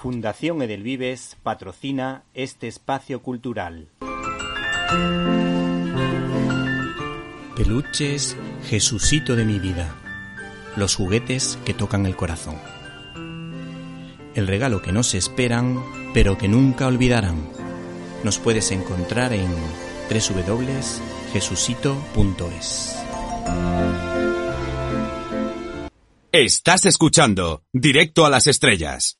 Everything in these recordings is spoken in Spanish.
Fundación Edelvives patrocina este espacio cultural. Peluches, Jesucito de mi vida. Los juguetes que tocan el corazón. El regalo que no se esperan, pero que nunca olvidarán. Nos puedes encontrar en www.jesucito.es. Estás escuchando Directo a las Estrellas.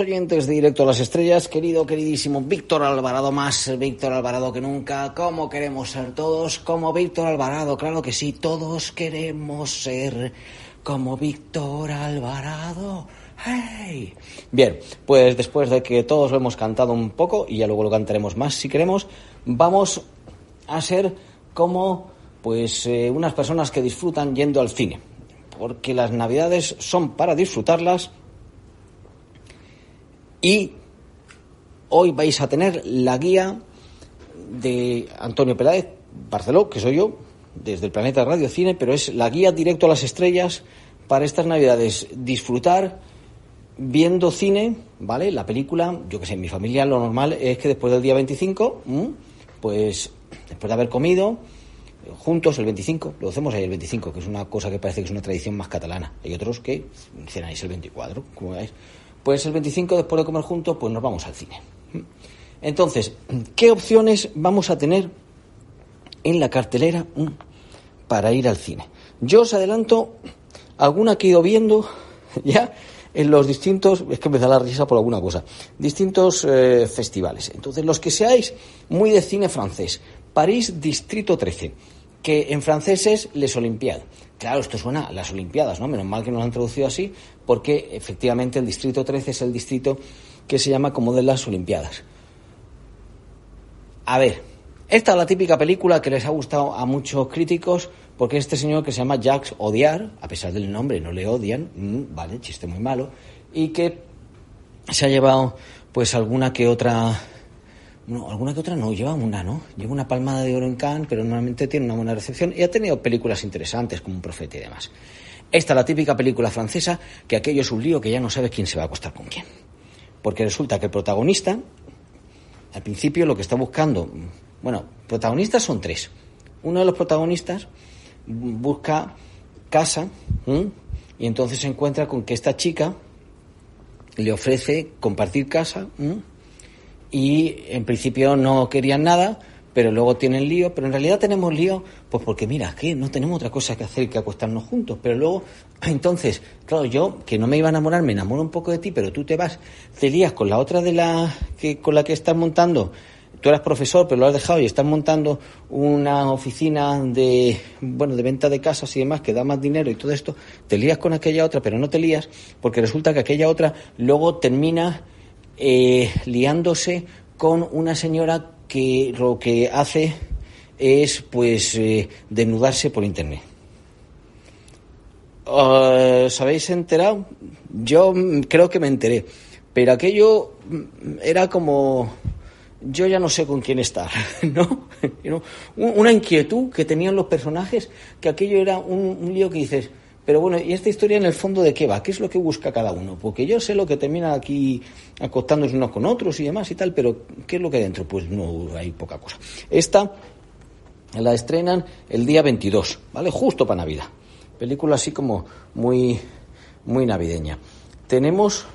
Oyentes de Directo a las Estrellas, querido, queridísimo Víctor Alvarado, más Víctor Alvarado que nunca, ¿cómo queremos ser todos? Como Víctor Alvarado, claro que sí, todos queremos ser como Víctor Alvarado. ¡Hey! Bien, pues después de que todos lo hemos cantado un poco, y ya luego lo cantaremos más si queremos, vamos a ser como pues eh, unas personas que disfrutan yendo al cine. Porque las navidades son para disfrutarlas y hoy vais a tener la guía de Antonio Peláez Barceló, que soy yo, desde el planeta Radio Cine, pero es la guía directo a las estrellas para estas navidades. Disfrutar viendo cine, ¿vale? La película, yo que sé, en mi familia lo normal es que después del día 25, pues después de haber comido, juntos el 25, lo hacemos ahí el 25, que es una cosa que parece que es una tradición más catalana. Hay otros que cenáis el 24, como veis. Pues el 25, después de comer juntos, pues nos vamos al cine. Entonces, ¿qué opciones vamos a tener en la cartelera mm, para ir al cine? Yo os adelanto alguna que he ido viendo ya en los distintos, es que me da la risa por alguna cosa, distintos eh, festivales. Entonces, los que seáis muy de cine francés, París Distrito 13, que en francés es Les Olympiades. Claro, esto suena a las Olimpiadas, ¿no? Menos mal que nos lo han traducido así, porque efectivamente el Distrito 13 es el distrito que se llama como de las Olimpiadas. A ver, esta es la típica película que les ha gustado a muchos críticos, porque este señor que se llama Jacques Odiar, a pesar del nombre no le odian, mm, vale, chiste muy malo, y que se ha llevado pues alguna que otra no, alguna que otra no, lleva una, ¿no? Lleva una palmada de oro en Cannes, pero normalmente tiene una buena recepción y ha tenido películas interesantes como Un profeta y demás. Esta es la típica película francesa que aquello es un lío que ya no sabes quién se va a acostar con quién. Porque resulta que el protagonista, al principio lo que está buscando, bueno, protagonistas son tres. Uno de los protagonistas busca casa y entonces se encuentra con que esta chica le ofrece compartir casa y en principio no querían nada, pero luego tienen lío, pero en realidad tenemos lío, pues porque mira, que no tenemos otra cosa que hacer que acostarnos juntos, pero luego, entonces, claro, yo que no me iba a enamorar, me enamoro un poco de ti, pero tú te vas, te lías con la otra de la que con la que estás montando, tú eras profesor, pero lo has dejado y estás montando una oficina de, bueno, de venta de casas y demás que da más dinero y todo esto, te lías con aquella otra, pero no te lías porque resulta que aquella otra luego termina eh, liándose con una señora que lo que hace es pues eh, desnudarse por internet. Ah, ¿Os habéis enterado? Yo creo que me enteré, pero aquello era como yo ya no sé con quién estar, ¿no? Una inquietud que tenían los personajes, que aquello era un, un lío que dices, pero bueno, ¿y esta historia en el fondo de qué va? ¿Qué es lo que busca cada uno? Porque yo sé lo que termina aquí acostándose unos con otros y demás y tal, pero ¿qué es lo que hay dentro? Pues no hay poca cosa. Esta la estrenan el día 22, ¿vale? Justo para Navidad. Película así como muy, muy navideña. Tenemos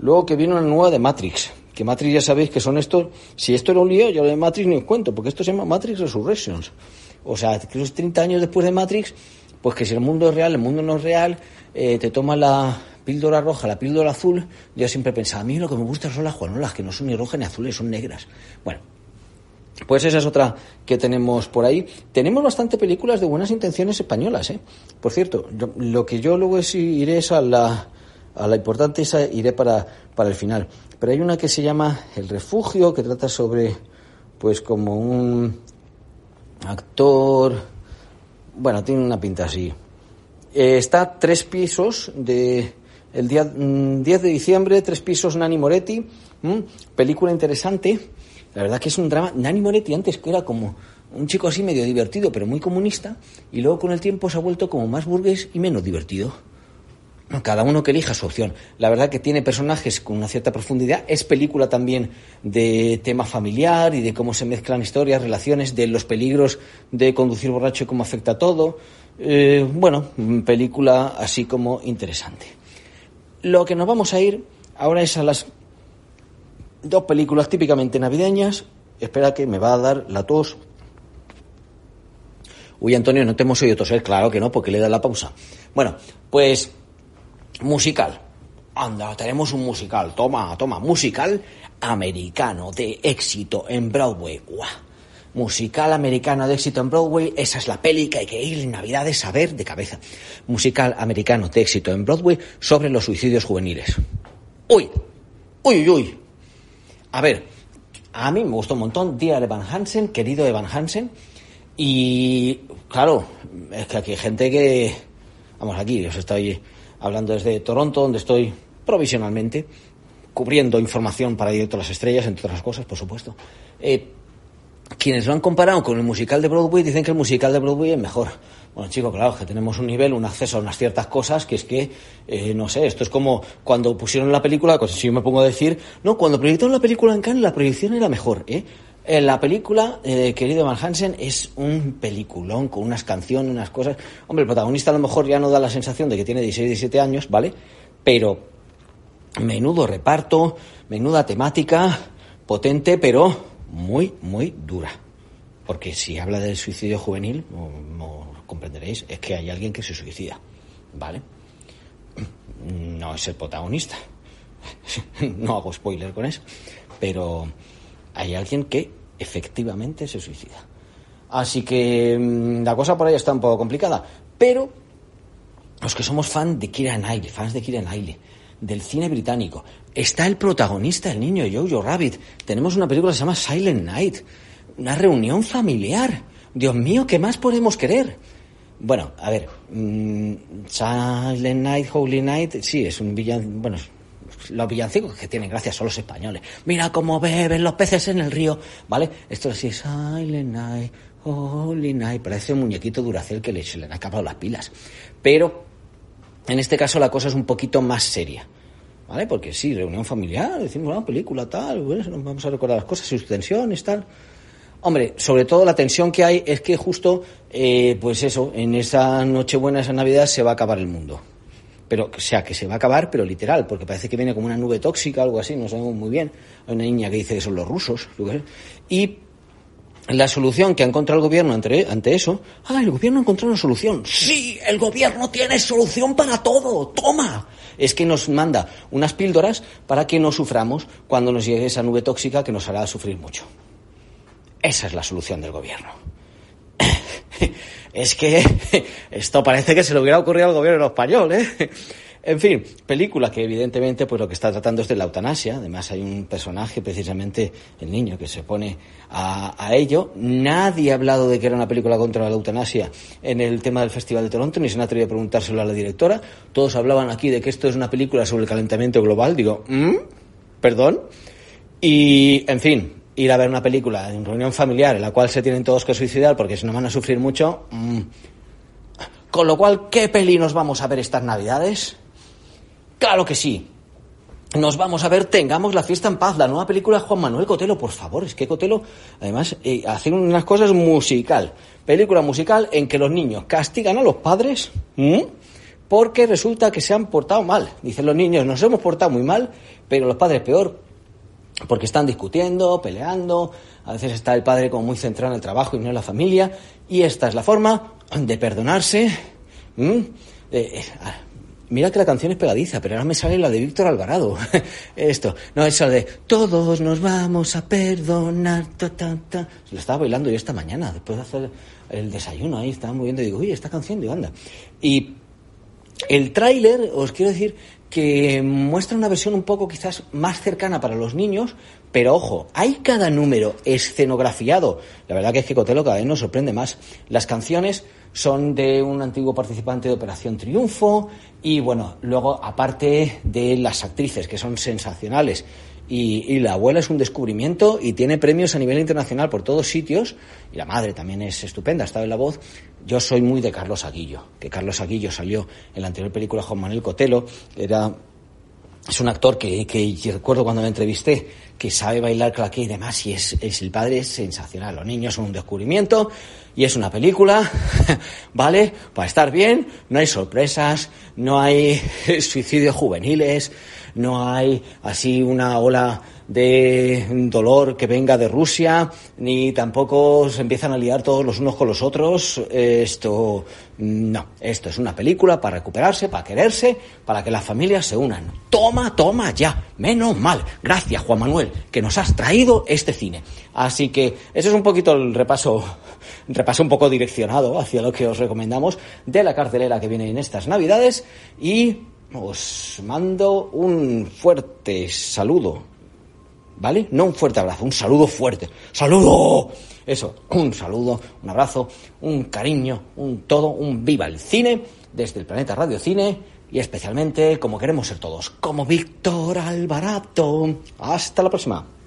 luego que viene una nueva de Matrix, que Matrix ya sabéis que son estos, si esto era un lío, yo lo de Matrix ni os cuento, porque esto se llama Matrix Resurrections. O sea, que los 30 años después de Matrix, pues que si el mundo es real, el mundo no es real, eh, te toma la píldora roja, la píldora azul, yo siempre pensaba, a mí lo que me gusta son las juanolas, que no son ni rojas ni azules, son negras. Bueno, pues esa es otra que tenemos por ahí. Tenemos bastante películas de buenas intenciones españolas, ¿eh? Por cierto, lo que yo luego es, iré es a la, a la importante, esa iré para, para el final. Pero hay una que se llama El Refugio, que trata sobre, pues como un actor, bueno, tiene una pinta así. Eh, está tres pisos de el día 10 mm, de diciembre, tres pisos Nani Moretti, película interesante la verdad que es un drama. Nani Moretti antes que era como un chico así medio divertido, pero muy comunista, y luego con el tiempo se ha vuelto como más burgués y menos divertido. Cada uno que elija su opción. La verdad que tiene personajes con una cierta profundidad. Es película también de tema familiar y de cómo se mezclan historias, relaciones, de los peligros de conducir borracho y cómo afecta a todo. Eh, bueno, película así como interesante. Lo que nos vamos a ir ahora es a las dos películas típicamente navideñas. Espera que me va a dar la tos. Uy, Antonio, no te hemos oído toser. Claro que no, porque le da la pausa. Bueno, pues musical. Anda, tenemos un musical. Toma, toma. Musical americano de éxito en Broadway. ¡Guau! Musical americano de éxito en Broadway, esa es la peli que hay que ir en Navidades a ver de cabeza. Musical americano de éxito en Broadway sobre los suicidios juveniles. Uy, uy, uy, a ver, a mí me gustó un montón Dear Evan Hansen, querido Evan Hansen. Y claro, es que aquí hay gente que. Vamos, aquí os estoy hablando desde Toronto, donde estoy provisionalmente cubriendo información para Directo a las Estrellas, entre otras cosas, por supuesto. Eh, quienes lo han comparado con el musical de Broadway dicen que el musical de Broadway es mejor. Bueno, chicos, claro, que tenemos un nivel, un acceso a unas ciertas cosas que es que, eh, no sé, esto es como cuando pusieron la película, pues si yo me pongo a decir, no, cuando proyectaron la película en Cannes, la proyección era mejor, ¿eh? En la película, eh, querido Van Hansen, es un peliculón con unas canciones, unas cosas. Hombre, el protagonista a lo mejor ya no da la sensación de que tiene 16, 17 años, ¿vale? Pero menudo reparto, menuda temática, potente, pero muy, muy dura. Porque si habla del suicidio juvenil, comprenderéis, es que hay alguien que se suicida, ¿vale? No es el protagonista, no hago spoiler con eso, pero hay alguien que efectivamente se suicida. Así que mm, la cosa por ahí está un poco complicada, pero los que somos fan de Kira fans de Kira Knightley, del cine británico, está el protagonista, el niño Jojo Rabbit. Tenemos una película que se llama Silent Night, una reunión familiar. Dios mío, ¿qué más podemos querer? Bueno, a ver, mm, Silent Night, Holy Night, sí, es un villano, bueno, los villancicos que tienen gracia son los españoles. Mira cómo beben los peces en el río, ¿vale? Esto sí, Silent Night, Holy Night, parece un muñequito duracel que le, se le han acabado las pilas. Pero en este caso la cosa es un poquito más seria. ¿Vale? Porque sí, reunión familiar, decimos, una ah, película, tal, bueno, vamos a recordar las cosas, sus tensiones, tal. Hombre, sobre todo la tensión que hay es que justo, eh, pues eso, en esa Nochebuena, esa Navidad, se va a acabar el mundo. Pero, o sea, que se va a acabar, pero literal, porque parece que viene como una nube tóxica, algo así, no sabemos muy bien. Hay una niña que dice que son los rusos. Y la solución que ha encontrado el gobierno ante, ante eso, ah, el gobierno ha encontrado una solución. Sí, el gobierno tiene solución para todo. Toma. Es que nos manda unas píldoras para que no suframos cuando nos llegue esa nube tóxica que nos hará sufrir mucho. Esa es la solución del gobierno. es que esto parece que se le hubiera ocurrido al gobierno español, ¿eh? En fin, película que evidentemente pues lo que está tratando es de la eutanasia. Además hay un personaje, precisamente el niño, que se pone a, ello. Nadie ha hablado de que era una película contra la eutanasia en el tema del Festival de Toronto, ni se han atrevido a preguntárselo a la directora. Todos hablaban aquí de que esto es una película sobre el calentamiento global. Digo, ¿Mm? ¿perdón? Y, en fin, ir a ver una película en reunión familiar en la cual se tienen todos que suicidar porque si no van a sufrir mucho. Mm. Con lo cual, ¿qué peli nos vamos a ver estas navidades? Claro que sí. Nos vamos a ver Tengamos la fiesta en paz, la nueva película de Juan Manuel Cotelo. Por favor, es que Cotelo, además, eh, hace unas cosas musical. Película musical en que los niños castigan a los padres porque resulta que se han portado mal. Dicen los niños, nos hemos portado muy mal, pero los padres peor porque están discutiendo, peleando, a veces está el padre como muy centrado en el trabajo y no en la familia, y esta es la forma de perdonarse. Eh, ah, mira que la canción es pegadiza, pero ahora me sale la de Víctor Alvarado. Esto, no, es la de todos nos vamos a perdonar. Lo estaba bailando yo esta mañana, después de hacer el desayuno ahí, estaba moviendo y digo, uy, esta canción, digo, anda. Y el tráiler, os quiero decir que muestra una versión un poco quizás más cercana para los niños, pero ojo, hay cada número escenografiado. La verdad que es que Cotelo cada vez nos sorprende más. Las canciones son de un antiguo participante de Operación Triunfo y bueno, luego aparte de las actrices que son sensacionales y, la abuela es un descubrimiento y tiene premios a nivel internacional por todos sitios. Y la madre también es estupenda, estaba en la voz. Yo soy muy de Carlos Aguillo, que Carlos Aguillo salió en la anterior película Juan Manuel Cotelo. Era, es un actor que, que recuerdo cuando me entrevisté, que sabe bailar claqué y demás, y es, es, el padre es sensacional. Los niños son un descubrimiento y es una película, ¿vale? Para estar bien, no hay sorpresas, no hay suicidios juveniles, no hay así una ola de dolor que venga de Rusia, ni tampoco se empiezan a liar todos los unos con los otros. Esto, no, esto es una película para recuperarse, para quererse, para que las familias se unan. Toma, toma ya, menos mal. Gracias, Juan Manuel, que nos has traído este cine. Así que ese es un poquito el repaso, repaso un poco direccionado hacia lo que os recomendamos de la cartelera que viene en estas Navidades y os mando un fuerte saludo, ¿vale? No un fuerte abrazo, un saludo fuerte. ¡Saludo! Eso, un saludo, un abrazo, un cariño, un todo, un viva el cine desde el planeta Radio Cine y especialmente como queremos ser todos, como Víctor Alvarado. Hasta la próxima.